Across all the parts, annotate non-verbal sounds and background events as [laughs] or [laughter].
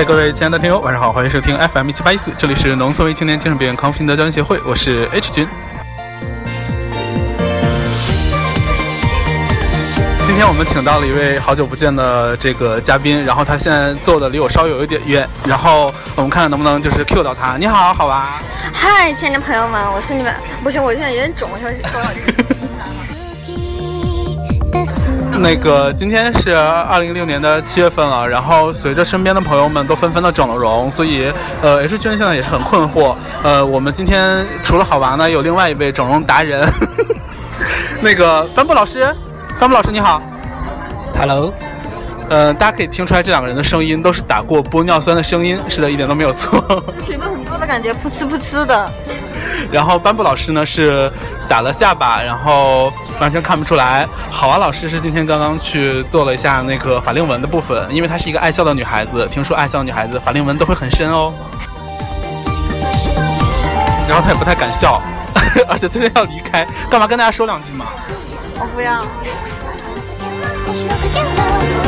嘿，各位亲爱的听友，晚上好，欢迎收听 FM 一七八一四，这里是农村为青年精神病院康复心得交流协会，我是 H 君。今天我们请到了一位好久不见的这个嘉宾，然后他现在坐的离我稍微有一点远，然后我们看看能不能就是 Q 到他。你好，好吧？嗨，亲爱的朋友们，我是你们，不行，我现在有点肿，我想说到这个。[laughs] 那个今天是二零一六年的七月份了，然后随着身边的朋友们都纷纷的整了容，所以呃 H 君现在也是很困惑。呃，我们今天除了好娃呢，有另外一位整容达人，[laughs] 那个帆布老师，帆布老师你好，Hello，呃，大家可以听出来这两个人的声音都是打过玻尿酸的声音，是的，一点都没有错。水分很多的感觉，噗呲噗呲的。[laughs] 然后斑布老师呢是打了下巴，然后完全看不出来。好娃老师是今天刚刚去做了一下那个法令纹的部分，因为她是一个爱笑的女孩子，听说爱笑的女孩子法令纹都会很深哦。然后她也不太敢笑，而且最近要离开，干嘛跟大家说两句嘛？我不要。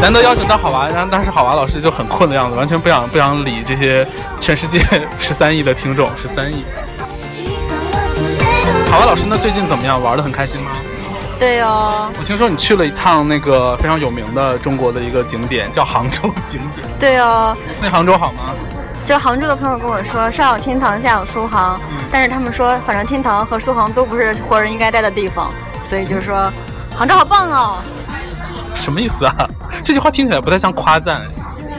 难得邀请到好娃，然后当时好娃老师就很困的样子，完全不想不想理这些全世界十三亿的听众，十三亿。好娃老师，那最近怎么样？玩的很开心吗？对哦。我听说你去了一趟那个非常有名的中国的一个景点，叫杭州景点。对哦。那杭州好吗？就杭州的朋友跟我说，上有天堂，下有苏杭。嗯。但是他们说，反正天堂和苏杭都不是活人应该待的地方，所以就是说，杭州好棒哦。什么意思啊？这句话听起来不太像夸赞。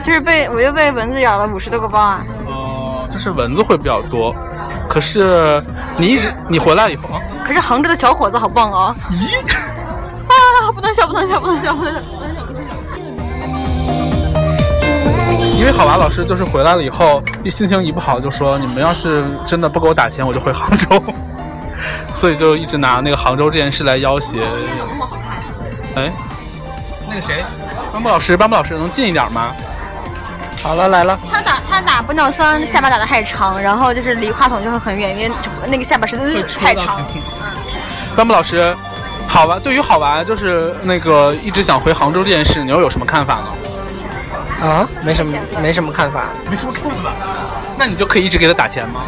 就是被我又被蚊子咬了五十多个包啊。哦，就是蚊子会比较多。可是你一直你回来以后，可是杭州的小伙子好棒啊！咦，[laughs] 啊，不能笑，不能笑，不能笑，不能笑，不能笑，不能笑。因为好娃老师就是回来了以后，一心情一不好就说：“你们要是真的不给我打钱，我就回杭州。[laughs] ”所以就一直拿那个杭州这件事来要挟。哎，那个谁，班布老师，班布老师能近一点吗？好了，来了。他打他打玻尿酸，下巴打的太长，然后就是离话筒就会很远，因为那个下巴实在是太长。班木老师，好吧，对于好娃就是那个一直想回杭州这件事，你又有什么看法呢？啊，没什么，没什么看法，没什么看法。那你就可以一直给他打钱吗？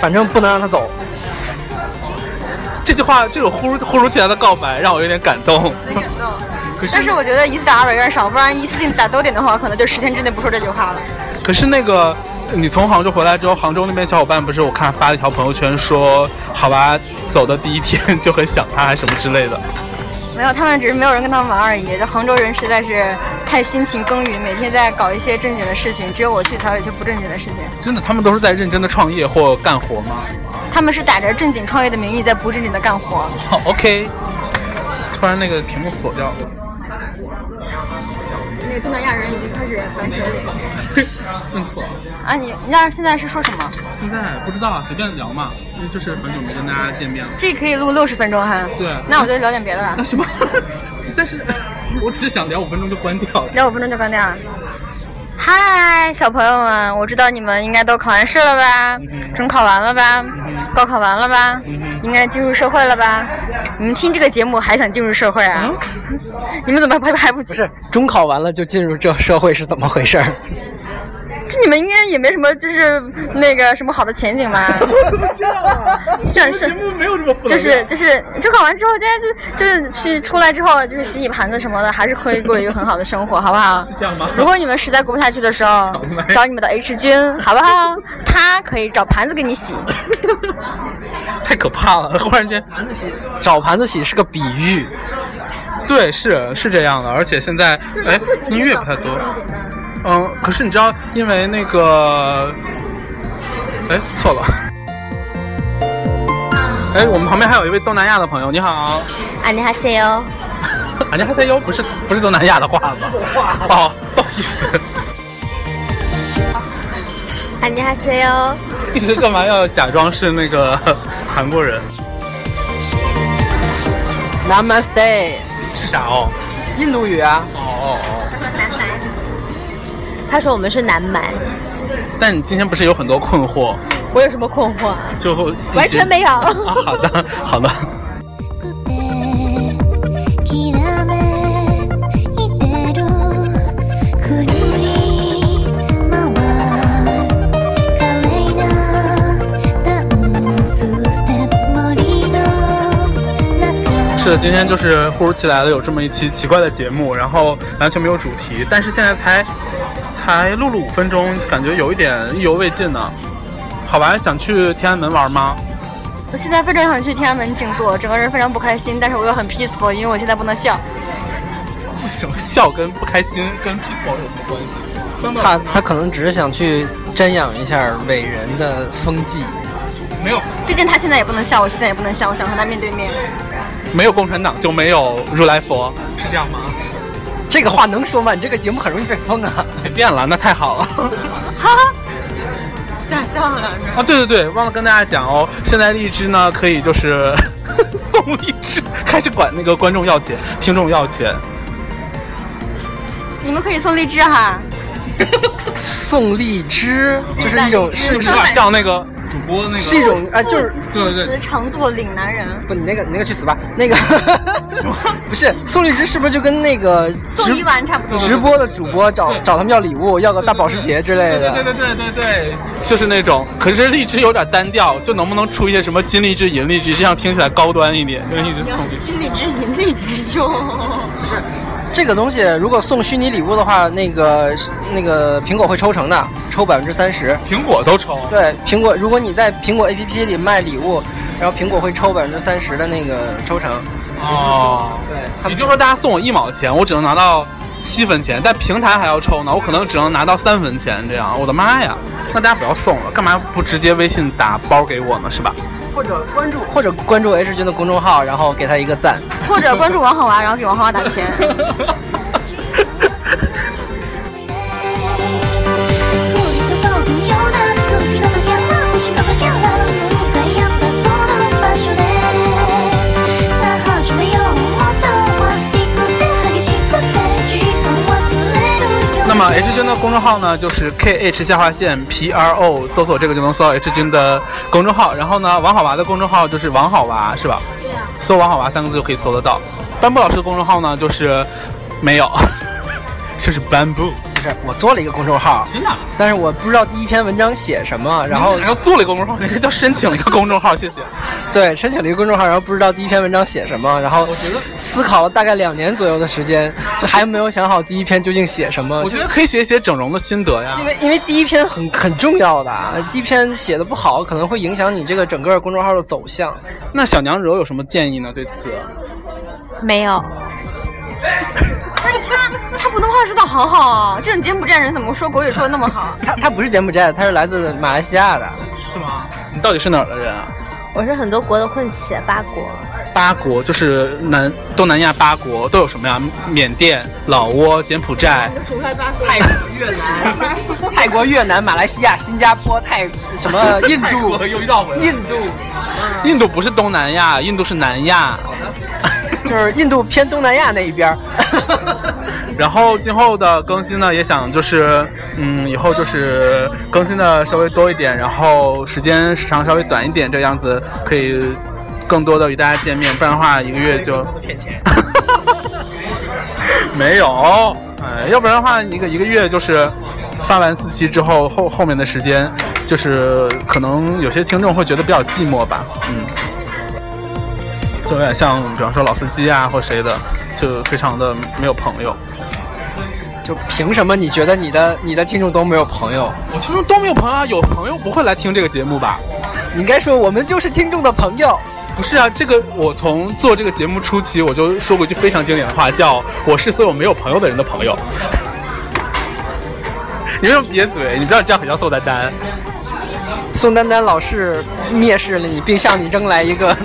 反正不能让他走。这句话，这种忽如忽如其来的告白，让我有点感动。感动。但是我觉得一次打二百有点少，不然一次性打多点的话，可能就十天之内不说这句话了。可是那个，你从杭州回来之后，杭州那边小伙伴不是我看发了一条朋友圈说，好吧，走的第一天就很想他，还什么之类的。没有，他们只是没有人跟他们玩而已。这杭州人实在是太辛勤耕耘，每天在搞一些正经的事情，只有我去才有一些不正经的事情。真的，他们都是在认真的创业或干活吗？他们是打着正经创业的名义在不正经的干活。好，OK。突然那个屏幕锁掉了。东南亚人已经开始反起了脸。认 [laughs] 错。啊，你那现在是说什么？现在不知道啊，随便聊嘛，因为就是很久没跟大家见面了。这可以录六十分钟哈。对。那我就聊点别的了。那什么？[laughs] 但是，我只是想聊五分钟就关掉。聊五分钟就关掉。嗨，小朋友们，我知道你们应该都考完试了吧？中考完了吧？高考完了吧？应该进入社会了吧？你们听这个节目还想进入社会啊？你们怎么还还不不是中考完了就进入这社会是怎么回事？[laughs] 这你们应该也没什么，就是那个什么好的前景吧？[laughs] 怎么这样啊？[laughs] 像是没有这么就是就是中考完之后，今天就就是去出来之后，就是洗洗盘子什么的，还是可以过一个很好的生活，好不好？是这样吗？如果你们实在过不下去的时候，找你们的 H 君，好不好？他可以找盘子给你洗。太可怕了！忽然间，盘子洗找盘子洗是个比喻。对，是是这样的，而且现在哎，音乐不太多。嗯，可是你知道，因为那个，哎，错了。哎，我们旁边还有一位东南亚的朋友，你好。安妮哈塞哟。安妮哈塞哟，不是不是东南亚的话吧？哦，不好意思。安妮哈塞哟。一直干嘛要假装是那个 [laughs] 韩国人？Namaste。是啥哦？印度语啊。哦哦哦。他说南蛮。他说我们是南蛮。但你今天不是有很多困惑？我有什么困惑？就完全没有。好的，好的。是的，今天就是忽如其来的有这么一期奇怪的节目，然后完全没有主题，但是现在才才录了五分钟，感觉有一点意犹未尽呢。好吧，想去天安门玩吗？我现在非常想去天安门静坐，整个人非常不开心，但是我又很 peaceful，因为我现在不能笑。为什么笑跟不开心跟 peaceful 有什么关系？他他可能只是想去瞻仰一下伟人的风纪。没有，毕竟他现在也不能笑，我现在也不能笑，我想和他面对面。没有共产党就没有如来佛，是这样吗？这个话能说吗？你这个节目很容易被封啊！随便了，那太好了。[laughs] 哈哈，假象了。啊，对对对，忘了跟大家讲哦，现在荔枝呢可以就是 [laughs] 送荔枝，开始管那个观众要钱，听众要钱。你们可以送荔枝哈。[laughs] 送荔枝就是一种是不是有点像那个主播那个？是一种啊，就是对对对词常做岭南人。不，你那个你那个去死吧！那个 [laughs] 不是宋荔枝，是不是就跟那个送一碗差不多？直播的主播找找他们要礼物，要个大保时捷之类的。对对对对对，就是那种。可是荔枝有点单调，就能不能出一些什么金荔枝、银荔枝，这样听起来高端一点？就一直送荔枝。金荔枝、银荔枝就不是。这个东西如果送虚拟礼物的话，那个那个苹果会抽成的，抽百分之三十。苹果都抽？对，苹果如果你在苹果 APP 里卖礼物，然后苹果会抽百分之三十的那个抽成。哦，对，也就是说大家送我一毛钱，我只能拿到七分钱，但平台还要抽呢，我可能只能拿到三分钱这样。我的妈呀！那大家不要送了，干嘛不直接微信打包给我呢？是吧？或者关注，或者关注 H 君的公众号，然后给他一个赞。[laughs] 或者关注王好娃，然后给王好娃打钱。[laughs] 么 H 君的公众号呢，就是 K H 下划线 P R O，搜索这个就能搜到 H 君的公众号。然后呢，王好娃的公众号就是王好娃，是吧？对呀。搜王好娃三个字就可以搜得到。斑布老师的公众号呢，就是没有，[laughs] 就是斑布。不是，我做了一个公众号，真的。但是我不知道第一篇文章写什么，然后然后做了一个公众号，那个叫申请了一个公众号，谢谢。对，申请了一个公众号，然后不知道第一篇文章写什么，然后思考了大概两年左右的时间，就还没有想好第一篇究竟写什么。我觉得可以写一写整容的心得呀因。为因为第一篇很很重要的，第一篇写的不好，可能会影响你这个整个公众号的走向。那小娘惹有什么建议呢？对此？没有。他他普通话说的好好啊，这种柬埔寨人怎么说国语说的那么好？他他不是柬埔寨的，他是来自马来西亚的。是吗？你到底是哪儿的人啊？我是很多国的混血，八国。八国就是南东南亚八国都有什么呀？缅甸、老挝、柬埔寨。泰国、越南、泰国、越南、马来西亚、新加坡、泰什么印度、又绕回来印度，印度不是东南亚，印度是南亚。就是印度偏东南亚那一边儿。[laughs] 然后今后的更新呢，也想就是，嗯，以后就是更新的稍微多一点，然后时间时长稍微短一点，这样子可以更多的与大家见面，不然的话一个月就。[laughs] 没有，哎，要不然的话一个一个月就是发完四期之后，后后面的时间就是可能有些听众会觉得比较寂寞吧，嗯，就有点像比方说老司机啊或谁的，就非常的没有朋友。就凭什么你觉得你的你的听众都没有朋友？我听众都没有朋友啊，有朋友不会来听这个节目吧？你应该说我们就是听众的朋友。不是啊，这个我从做这个节目初期我就说过一句非常经典的话，叫“我是所有没有朋友的人的朋友”。[laughs] 你为什么瘪嘴？你不要这样，很像宋丹丹。宋丹丹老是蔑视了你，并向你扔来一个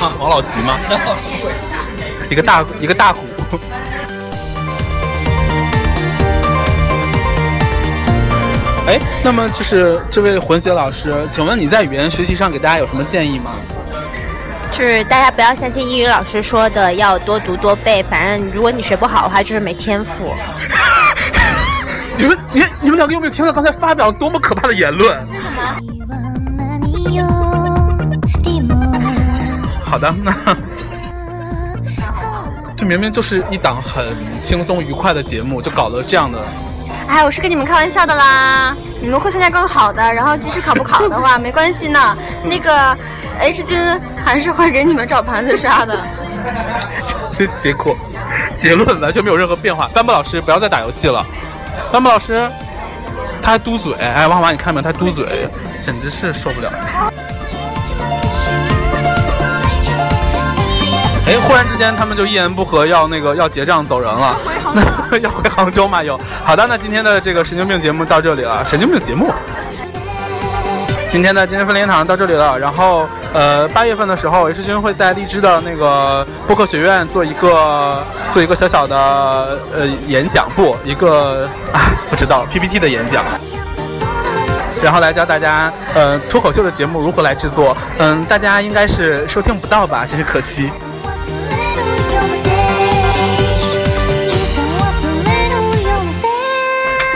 [laughs] 王老吉吗？[laughs] 一个大一个大鼓。[laughs] 哎，那么就是这位混血老师，请问你在语言学习上给大家有什么建议吗？就是大家不要相信英语老师说的，要多读多背。反正如果你学不好的话，就是没天赋。你们你你们两个有没有听到刚才发表多么可怕的言论？好的，那这明明就是一档很轻松愉快的节目，就搞了这样的。哎，我是跟你们开玩笑的啦，你们会参加更好的，然后即使考不考的话，没关系呢。那个 H 君还是会给你们找盘子刷的。这结果结论完全没有任何变化。班布老师不要再打游戏了。班布老师，他还嘟嘴，哎，王华你看没有？他嘟嘴，简直是受不了。哎，忽然之间他们就一言不合要那个要结账走人了，要回杭州 [laughs] 嘛？有。好的，那今天的这个神经病节目到这里了，神经病节目。今天的今天分灵堂到这里了，然后呃八月份的时候，H 君会在荔枝的那个播客学院做一个做一个小小的呃演讲，不一个啊不知道 PPT 的演讲，然后来教大家呃脱口秀的节目如何来制作，嗯大家应该是收听不到吧，真是可惜。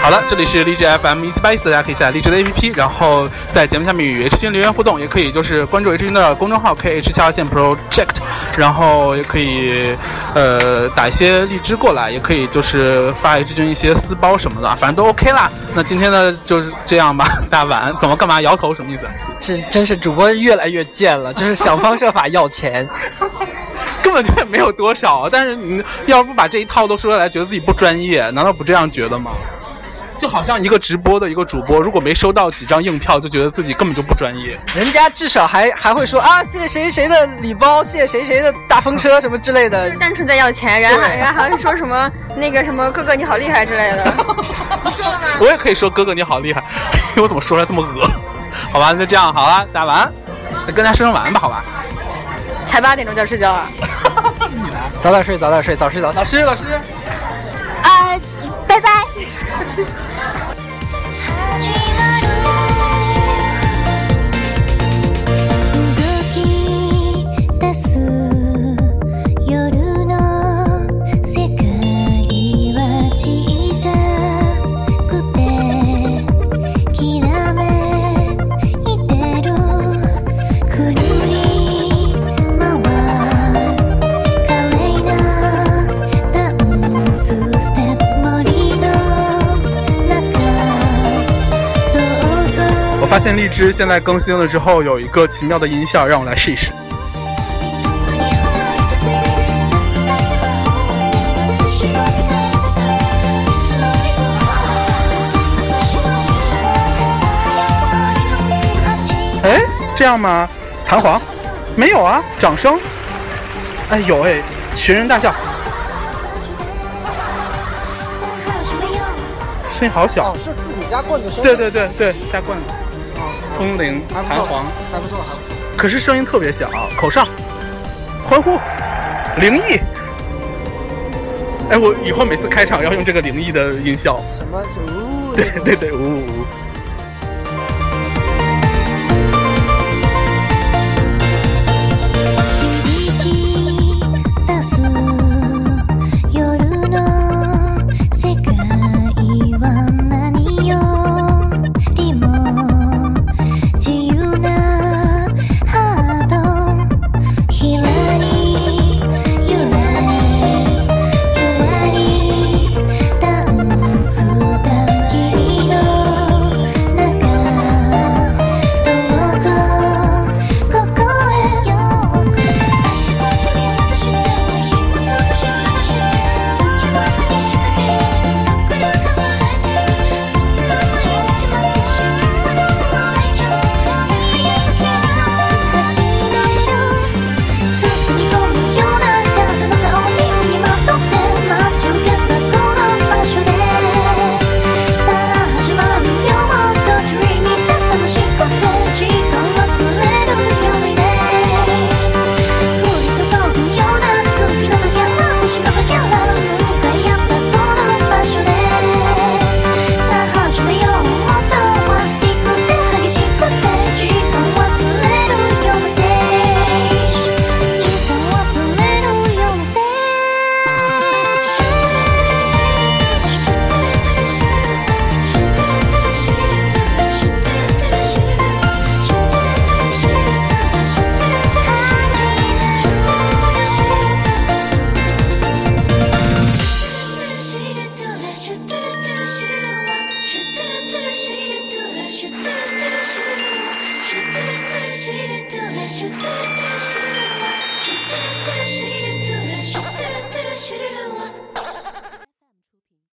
好了，这里是荔枝 FM 一七八一四，大家可以下载荔枝的 APP，然后在节目下面与 H 君留言互动，也可以就是关注 H 君的公众号 KH 下划线 Project，然后也可以呃打一些荔枝过来，也可以就是发 H 君一些私包什么的，反正都 OK 啦。那今天呢就是这样吧，大家晚安。怎么干嘛摇头什么意思？是真是主播越来越贱了，就是想方设法要钱。[laughs] 根本就也没有多少，但是你要不把这一套都说出来，觉得自己不专业，难道不这样觉得吗？就好像一个直播的一个主播，如果没收到几张硬票，就觉得自己根本就不专业。人家至少还还会说啊，谢谢谁谁的礼包，谢谢谁谁的大风车什么之类的。就单纯在要钱，然后然后还会说什么那个什么哥哥你好厉害之类的。[laughs] 你说了吗？我也可以说哥哥你好厉害，[laughs] 我怎么说出来这么恶？[laughs] 好吧，就这样好了，大家晚安，跟大家说声晚安吧，好吧。才八点钟就要睡觉了。你来，早点睡，早点睡，早睡早起。老师，老师。啊，拜拜。我发现荔枝现在更新了之后有一个奇妙的音效，让我来试一试。哎，这样吗？弹簧？没有啊，掌声。哎有哎，群人大笑，声音好小。是自己加棍子声。对对对对，加棍子。风铃、弹簧，还不错，还不错。可是声音特别小。口哨，欢呼，灵异。哎，我以后每次开场要用这个灵异的音效。什么？是呜。[laughs] 对对对，呜呜呜。